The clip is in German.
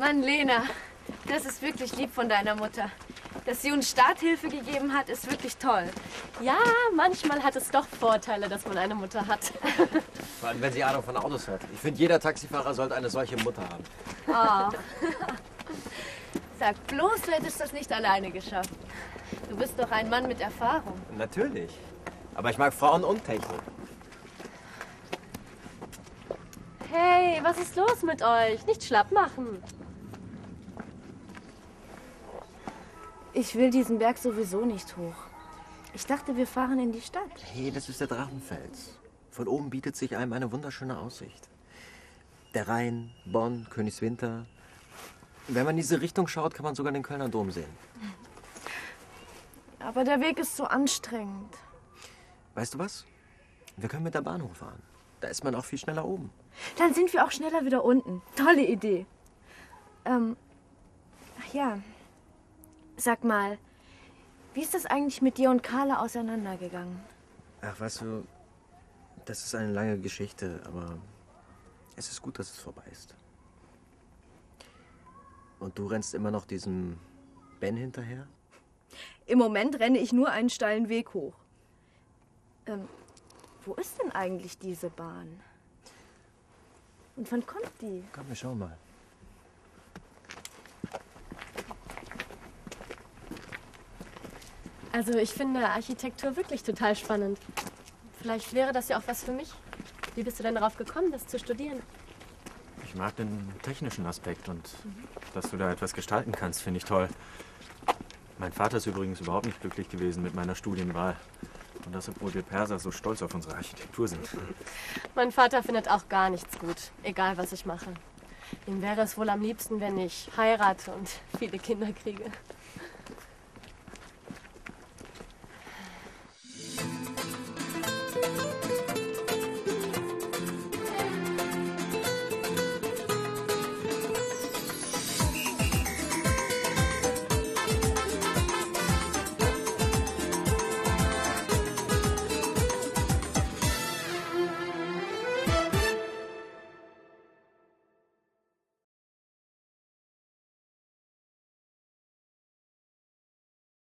Mann, Lena, das ist wirklich lieb von deiner Mutter. Dass sie uns Starthilfe gegeben hat, ist wirklich toll. Ja, manchmal hat es doch Vorteile, dass man eine Mutter hat. Vor allem, wenn sie Ahnung von Autos hat. Ich finde, jeder Taxifahrer sollte eine solche Mutter haben. Oh. Sag bloß, du hättest das nicht alleine geschafft. Du bist doch ein Mann mit Erfahrung. Natürlich. Aber ich mag Frauen und Technik. Hey, was ist los mit euch? Nicht schlapp machen. Ich will diesen Berg sowieso nicht hoch. Ich dachte, wir fahren in die Stadt. Hey, das ist der Drachenfels. Von oben bietet sich einem eine wunderschöne Aussicht. Der Rhein, Bonn, Königswinter. Wenn man in diese Richtung schaut, kann man sogar den Kölner Dom sehen. Aber der Weg ist so anstrengend. Weißt du was? Wir können mit der Bahn hochfahren. Da ist man auch viel schneller oben. Dann sind wir auch schneller wieder unten. Tolle Idee. Ähm, ach ja. Sag mal, wie ist das eigentlich mit dir und Carla auseinandergegangen? Ach, weißt du, das ist eine lange Geschichte, aber es ist gut, dass es vorbei ist. Und du rennst immer noch diesem Ben hinterher? Im Moment renne ich nur einen steilen Weg hoch. Ähm, wo ist denn eigentlich diese Bahn? Und wann kommt die? Komm, wir schauen mal. Also ich finde Architektur wirklich total spannend. Vielleicht wäre das ja auch was für mich. Wie bist du denn darauf gekommen, das zu studieren? Ich mag den technischen Aspekt und dass du da etwas gestalten kannst, finde ich toll. Mein Vater ist übrigens überhaupt nicht glücklich gewesen mit meiner Studienwahl. Und das, obwohl wir Perser so stolz auf unsere Architektur sind. Mein Vater findet auch gar nichts gut, egal was ich mache. Ihm wäre es wohl am liebsten, wenn ich heirate und viele Kinder kriege.